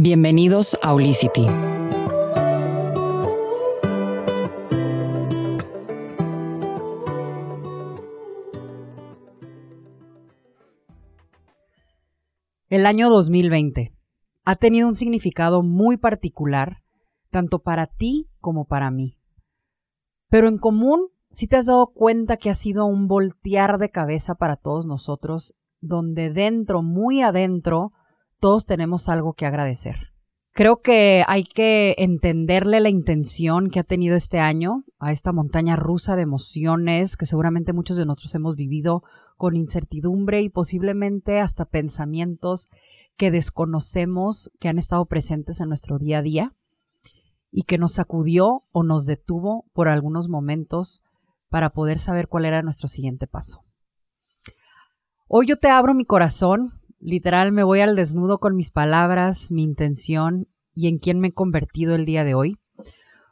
Bienvenidos a Olicity. El año 2020 ha tenido un significado muy particular, tanto para ti como para mí. Pero en común, si te has dado cuenta que ha sido un voltear de cabeza para todos nosotros, donde dentro, muy adentro, todos tenemos algo que agradecer. Creo que hay que entenderle la intención que ha tenido este año a esta montaña rusa de emociones que seguramente muchos de nosotros hemos vivido con incertidumbre y posiblemente hasta pensamientos que desconocemos que han estado presentes en nuestro día a día y que nos sacudió o nos detuvo por algunos momentos para poder saber cuál era nuestro siguiente paso. Hoy yo te abro mi corazón Literal, me voy al desnudo con mis palabras, mi intención y en quién me he convertido el día de hoy.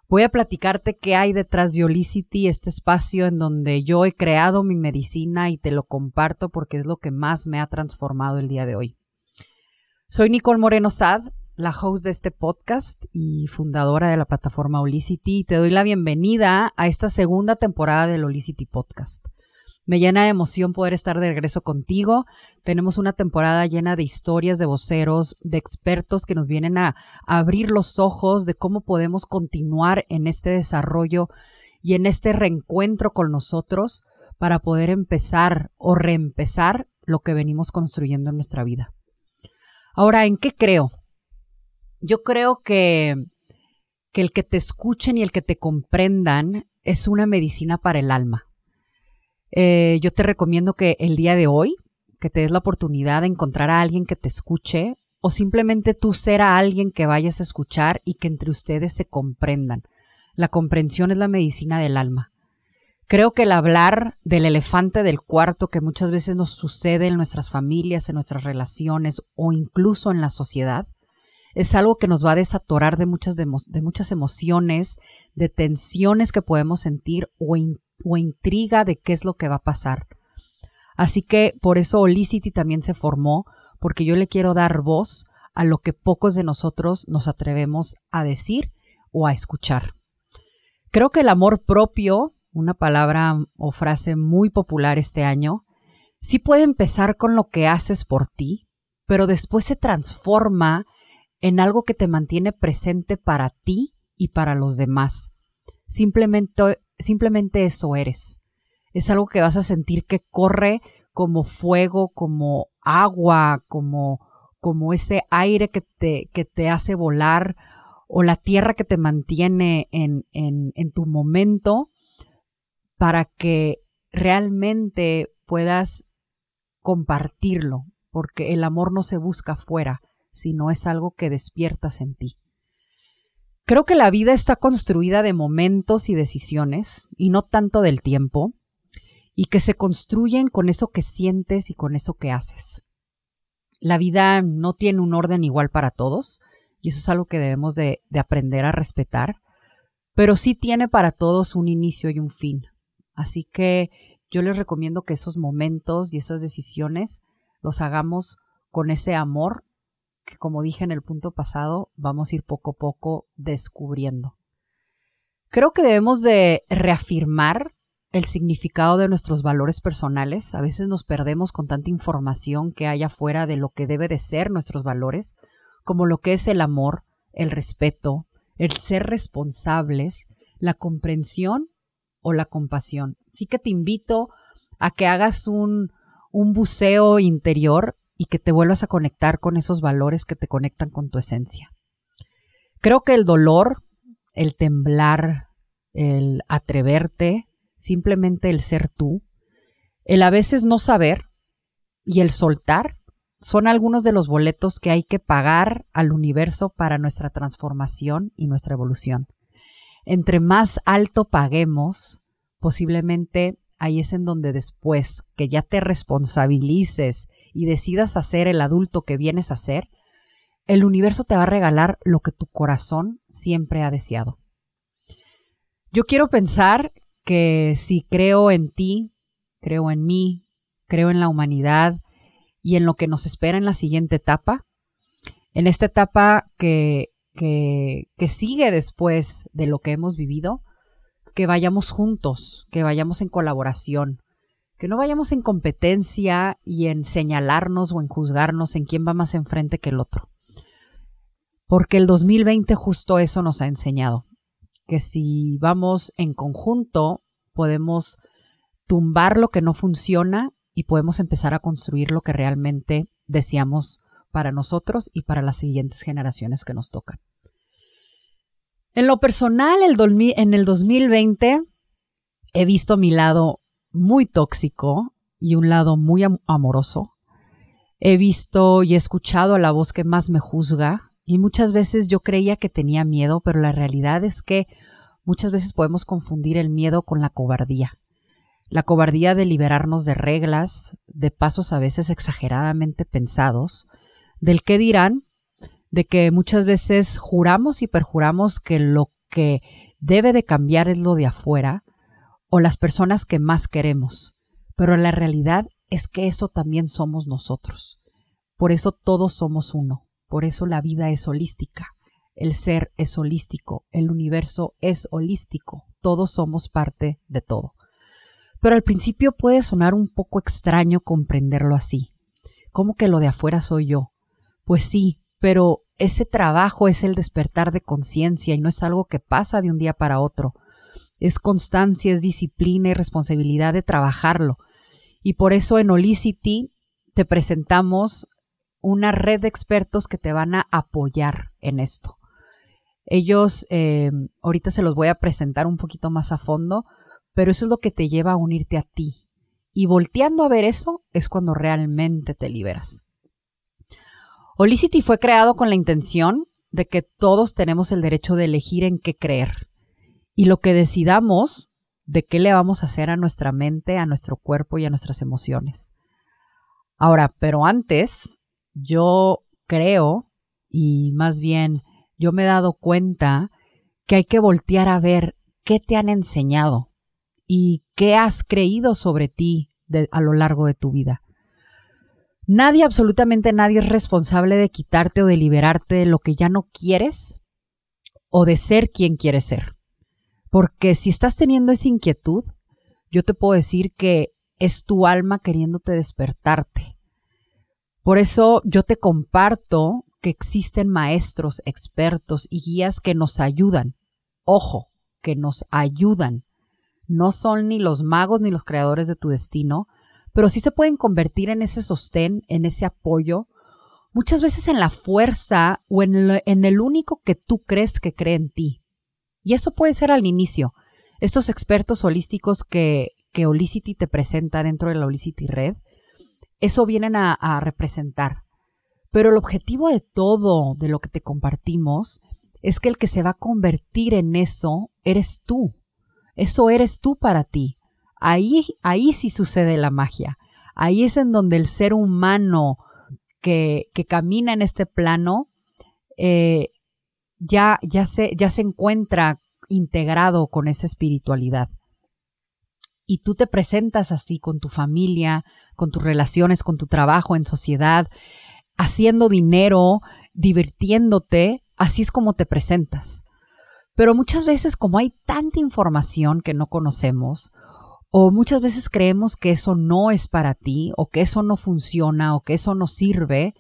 Voy a platicarte qué hay detrás de Olicity, este espacio en donde yo he creado mi medicina y te lo comparto porque es lo que más me ha transformado el día de hoy. Soy Nicole Moreno Sad, la host de este podcast y fundadora de la plataforma Olicity y te doy la bienvenida a esta segunda temporada del Olicity Podcast. Me llena de emoción poder estar de regreso contigo. Tenemos una temporada llena de historias de voceros, de expertos que nos vienen a, abrir los ojos de cómo podemos continuar en este desarrollo y en este reencuentro con nosotros para poder empezar o reempezar lo que venimos construyendo en nuestra vida. Ahora, ¿en qué creo? Yo creo que, que el que te escuchen y el que te comprendan es una medicina para el alma. Eh, yo te recomiendo que el día de hoy, que te des la oportunidad de encontrar a alguien que te escuche o simplemente tú ser a alguien que vayas a escuchar y que entre ustedes se comprendan. La comprensión es la medicina del alma. Creo que el hablar del elefante del cuarto que muchas veces nos sucede en nuestras familias, en nuestras relaciones o incluso en la sociedad, es algo que nos va a desatorar de muchas, de, muchas emociones, de tensiones que podemos sentir o, o intriga de qué es lo que va a pasar. Así que por eso Olicity también se formó, porque yo le quiero dar voz a lo que pocos de nosotros nos atrevemos a decir o a escuchar. Creo que el amor propio, una palabra o frase muy popular este año, sí puede empezar con lo que haces por ti, pero después se transforma en algo que te mantiene presente para ti y para los demás. Simplemente simplemente eso eres. Es algo que vas a sentir que corre como fuego, como agua, como, como ese aire que te, que te hace volar o la tierra que te mantiene en, en, en tu momento para que realmente puedas compartirlo, porque el amor no se busca afuera, sino es algo que despiertas en ti. Creo que la vida está construida de momentos y decisiones, y no tanto del tiempo, y que se construyen con eso que sientes y con eso que haces. La vida no tiene un orden igual para todos, y eso es algo que debemos de, de aprender a respetar, pero sí tiene para todos un inicio y un fin. Así que yo les recomiendo que esos momentos y esas decisiones los hagamos con ese amor que como dije en el punto pasado, vamos a ir poco a poco descubriendo. Creo que debemos de reafirmar el significado de nuestros valores personales. A veces nos perdemos con tanta información que hay afuera de lo que debe de ser nuestros valores, como lo que es el amor, el respeto, el ser responsables, la comprensión o la compasión. Sí que te invito a que hagas un, un buceo interior y que te vuelvas a conectar con esos valores que te conectan con tu esencia. Creo que el dolor, el temblar, el atreverte, simplemente el ser tú, el a veces no saber y el soltar son algunos de los boletos que hay que pagar al universo para nuestra transformación y nuestra evolución. Entre más alto paguemos, posiblemente ahí es en donde después que ya te responsabilices y decidas hacer el adulto que vienes a ser, el universo te va a regalar lo que tu corazón siempre ha deseado. Yo quiero pensar que si creo en ti, creo en mí, creo en la humanidad y en lo que nos espera en la siguiente etapa, en esta etapa que, que, que sigue después de lo que hemos vivido, que vayamos juntos, que vayamos en colaboración, que no vayamos en competencia y en señalarnos o en juzgarnos en quién va más enfrente que el otro. Porque el 2020 justo eso nos ha enseñado, que si vamos en conjunto podemos tumbar lo que no funciona y podemos empezar a construir lo que realmente deseamos para nosotros y para las siguientes generaciones que nos tocan. En lo personal, en el 2020 he visto mi lado muy tóxico y un lado muy amoroso. He visto y escuchado a la voz que más me juzga y muchas veces yo creía que tenía miedo, pero la realidad es que muchas veces podemos confundir el miedo con la cobardía. La cobardía de liberarnos de reglas, de pasos a veces exageradamente pensados, del qué dirán, de que muchas veces juramos y perjuramos que lo que debe de cambiar es lo de afuera o las personas que más queremos, pero la realidad es que eso también somos nosotros. Por eso todos somos uno, por eso la vida es holística, el ser es holístico, el universo es holístico, todos somos parte de todo. Pero al principio puede sonar un poco extraño comprenderlo así. ¿Cómo que lo de afuera soy yo? Pues sí, pero ese trabajo es el despertar de conciencia y no es algo que pasa de un día para otro. Es constancia, es disciplina y responsabilidad de trabajarlo. Y por eso en Holicity te presentamos una red de expertos que te van a apoyar en esto. Ellos, eh, ahorita se los voy a presentar un poquito más a fondo, pero eso es lo que te lleva a unirte a ti. Y volteando a ver eso es cuando realmente te liberas. Holicity fue creado con la intención de que todos tenemos el derecho de elegir en qué creer. Y lo que decidamos de qué le vamos a hacer a nuestra mente, a nuestro cuerpo y a nuestras emociones. Ahora, pero antes, yo creo, y más bien yo me he dado cuenta que hay que voltear a ver qué te han enseñado y qué has creído sobre ti a lo largo de tu vida. Nadie, absolutamente nadie es responsable de quitarte o de liberarte de lo que ya no quieres o de ser quien quieres ser. Porque si estás teniendo esa inquietud, yo te puedo decir que es tu alma queriéndote despertarte. Por eso yo te comparto que existen maestros, expertos y guías que nos ayudan. Ojo, que nos ayudan. No son ni los magos ni los creadores de tu destino, pero sí se pueden convertir en ese sostén, en ese apoyo, muchas veces en la fuerza o en, el único que tú crees que cree en ti. Y eso puede ser al inicio. Estos expertos holísticos que, que Holicity te presenta dentro de la Holicity Red, eso vienen a, a representar. Pero el objetivo de todo, de lo que te compartimos, es que el que se va a convertir en eso eres tú. Eso eres tú para ti. Ahí, ahí sí sucede la magia. Ahí es en donde el ser humano que, que camina en este plano eh, ya, ya, se, ya se encuentra integrado con esa espiritualidad. Y tú te presentas así con tu familia, con tus relaciones, con tu trabajo en sociedad, haciendo dinero, divirtiéndote, así es como te presentas. Pero muchas veces como hay tanta información que no conocemos, o muchas veces creemos que eso no es para ti, o que eso no funciona, o que eso no sirve.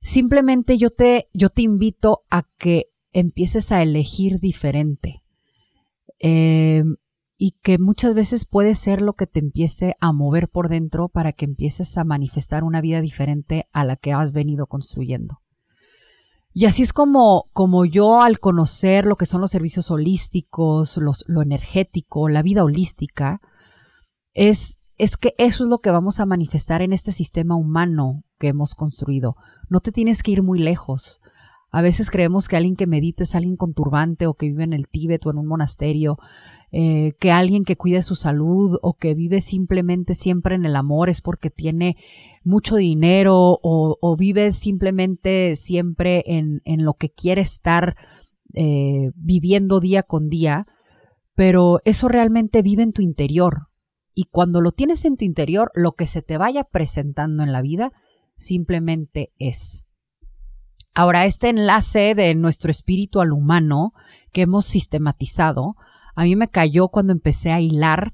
Simplemente yo te, yo te invito a que empieces a elegir diferente. Em, y que muchas veces puede ser lo que te empiece a mover por dentro para que empieces a manifestar una vida diferente a la que has venido construyendo. Y así es como, como yo al conocer lo que son los servicios holísticos, lo energético, la vida holística, es, es que eso es lo que vamos a manifestar en este sistema humano que hemos construido. No te tienes que ir muy lejos. A veces creemos que alguien que medite es alguien con turbante o que vive en el Tíbet o en un monasterio, eh, que alguien que cuide su salud o que vive simplemente siempre en el amor es porque tiene mucho dinero o, vive simplemente siempre en, en, lo que quiere estar eh, viviendo día con día, pero eso realmente vive en tu interior, y cuando lo tienes en tu interior, lo que se te vaya presentando en la vida simplemente es. Ahora, este enlace de nuestro espíritu al humano que hemos sistematizado, a mí me cayó cuando empecé a hilar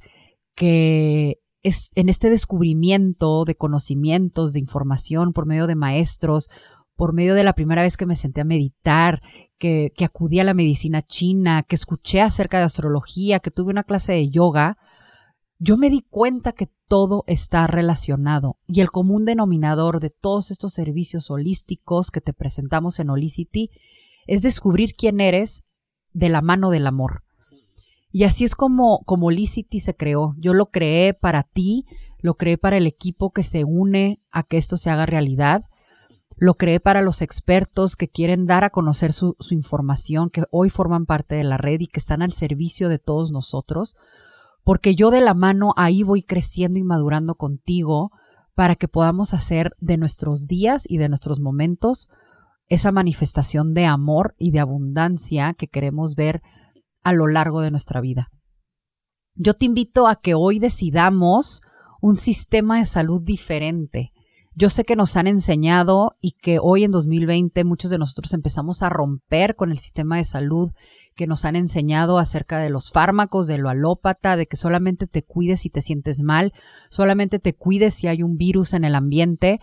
que es en este descubrimiento de conocimientos, de información por medio de maestros, por medio de la primera vez que me senté a meditar, que, que acudí a la medicina china, que escuché acerca de astrología, que tuve una clase de yoga, yo me di cuenta que todo está relacionado y el común denominador de todos estos servicios holísticos que te presentamos en Holicity es descubrir quién eres de la mano del amor. Y así es como, como Holicity se creó. Yo lo creé para ti, lo creé para el equipo que se une a que esto se haga realidad, lo creé para los expertos que quieren dar a conocer su, su información, que hoy forman parte de la red y que están al servicio de todos nosotros porque yo de la mano ahí voy creciendo y madurando contigo para que podamos hacer de nuestros días y de nuestros momentos esa manifestación de amor y de abundancia que queremos ver a lo largo de nuestra vida. Yo te invito a que hoy decidamos un sistema de salud diferente. Yo sé que nos han enseñado y que hoy en 2020 muchos de nosotros empezamos a romper con el sistema de salud que nos han enseñado acerca de los fármacos, de lo alópata, de que solamente te cuides si te sientes mal, solamente te cuides si hay un virus en el ambiente,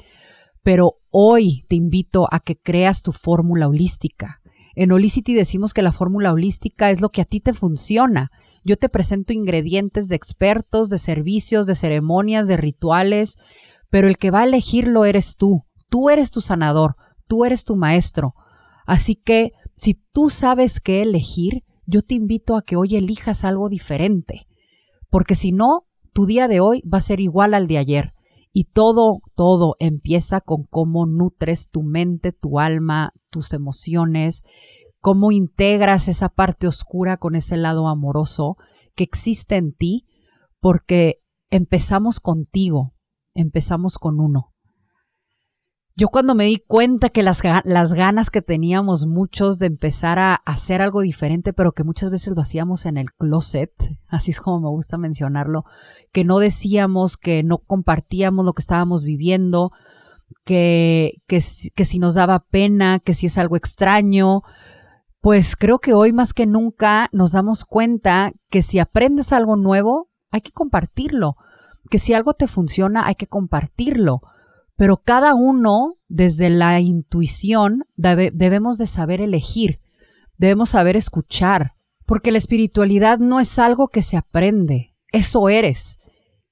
pero hoy te invito a que creas tu fórmula holística. En Holicity decimos que la fórmula holística es lo que a ti te funciona. Yo te presento ingredientes de expertos, de servicios, de ceremonias, de rituales, pero el que va a elegirlo eres tú. Tú eres tu sanador, tú eres tu maestro. Así que si tú sabes qué elegir, yo te invito a que hoy elijas algo diferente, porque si no, tu día de hoy va a ser igual al de ayer. Y todo, todo empieza con cómo nutres tu mente, tu alma, tus emociones, cómo integras esa parte oscura con ese lado amoroso que existe en ti, porque empezamos contigo, empezamos con uno. Yo cuando me di cuenta que las, las, ganas que teníamos muchos de empezar a hacer algo diferente, pero que muchas veces lo hacíamos en el closet, así es como me gusta mencionarlo, que no decíamos, que no compartíamos lo que estábamos viviendo, que, que, que si nos daba pena, que si es algo extraño, pues creo que hoy más que nunca nos damos cuenta que si aprendes algo nuevo, hay que compartirlo, que si algo te funciona, hay que compartirlo pero cada uno, desde la intuición, debemos de saber elegir, debemos saber escuchar, porque la espiritualidad no es algo que se aprende, eso eres.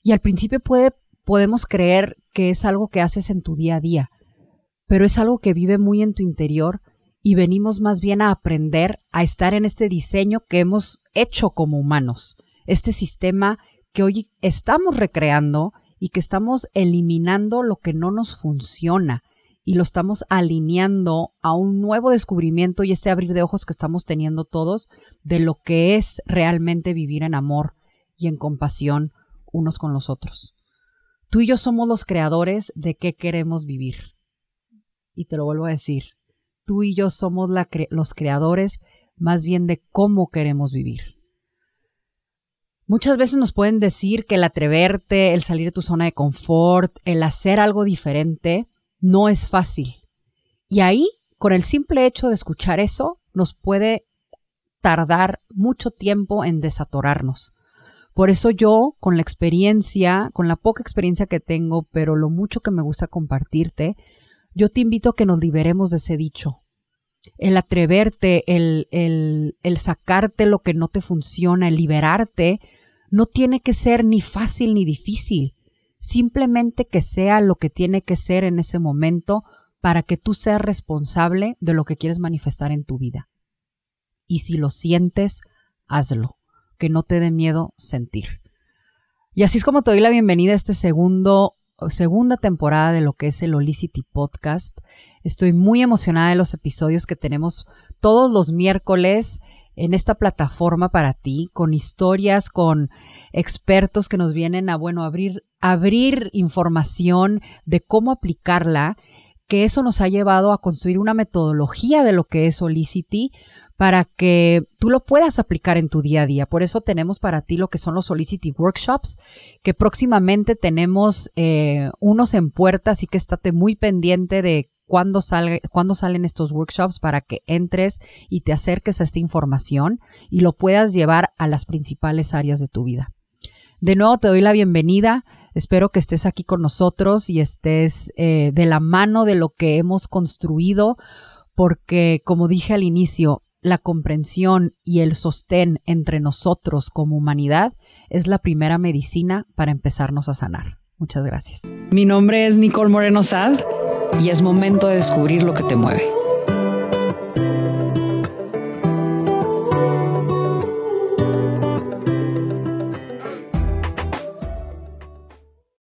Y al principio puede, podemos creer que es algo que haces en tu día a día, pero es algo que vive muy en tu interior y venimos más bien a aprender a estar en este diseño que hemos hecho como humanos, este sistema que hoy estamos recreando y que estamos eliminando lo que no nos funciona y lo estamos alineando a un nuevo descubrimiento y este abrir de ojos que estamos teniendo todos de lo que es realmente vivir en amor y en compasión unos con los otros. Tú y yo somos los creadores de qué queremos vivir. Y te lo vuelvo a decir, tú y yo somos los creadores más bien de cómo queremos vivir. Muchas veces nos pueden decir que el atreverte, el salir de tu zona de confort, el hacer algo diferente, no es fácil. Y ahí, con el simple hecho de escuchar eso, nos puede tardar mucho tiempo en desatorarnos. Por eso yo, con la experiencia, con la poca experiencia que tengo, pero lo mucho que me gusta compartirte, yo te invito a que nos liberemos de ese dicho. El atreverte, el, el, el sacarte lo que no te funciona, el liberarte no tiene que ser ni fácil ni difícil, simplemente que sea lo que tiene que ser en ese momento para que tú seas responsable de lo que quieres manifestar en tu vida. Y si lo sientes, hazlo, que no te dé miedo sentir. Y así es como te doy la bienvenida a este segundo segunda temporada de lo que es el Olicity Podcast. Estoy muy emocionada de los episodios que tenemos todos los miércoles en esta plataforma para ti, con historias, con expertos que nos vienen a, bueno, abrir, abrir información de cómo aplicarla, que eso nos ha llevado a construir una metodología de lo que es Solicity para que tú lo puedas aplicar en tu día a día. Por eso tenemos para ti lo que son los Solicity Workshops, que próximamente tenemos eh, unos en puerta, así que estate muy pendiente de cuándo, cuándo salen estos workshops para que entres y te acerques a esta información y lo puedas llevar a las principales áreas de tu vida. De nuevo te doy la bienvenida. Espero que estés aquí con nosotros y estés eh, de la mano de lo que hemos construido, porque como dije al inicio, la comprensión y el sostén entre nosotros como humanidad es la primera medicina para empezarnos a sanar. Muchas gracias. Mi nombre es Nicole Moreno Sad y es momento de descubrir lo que te mueve.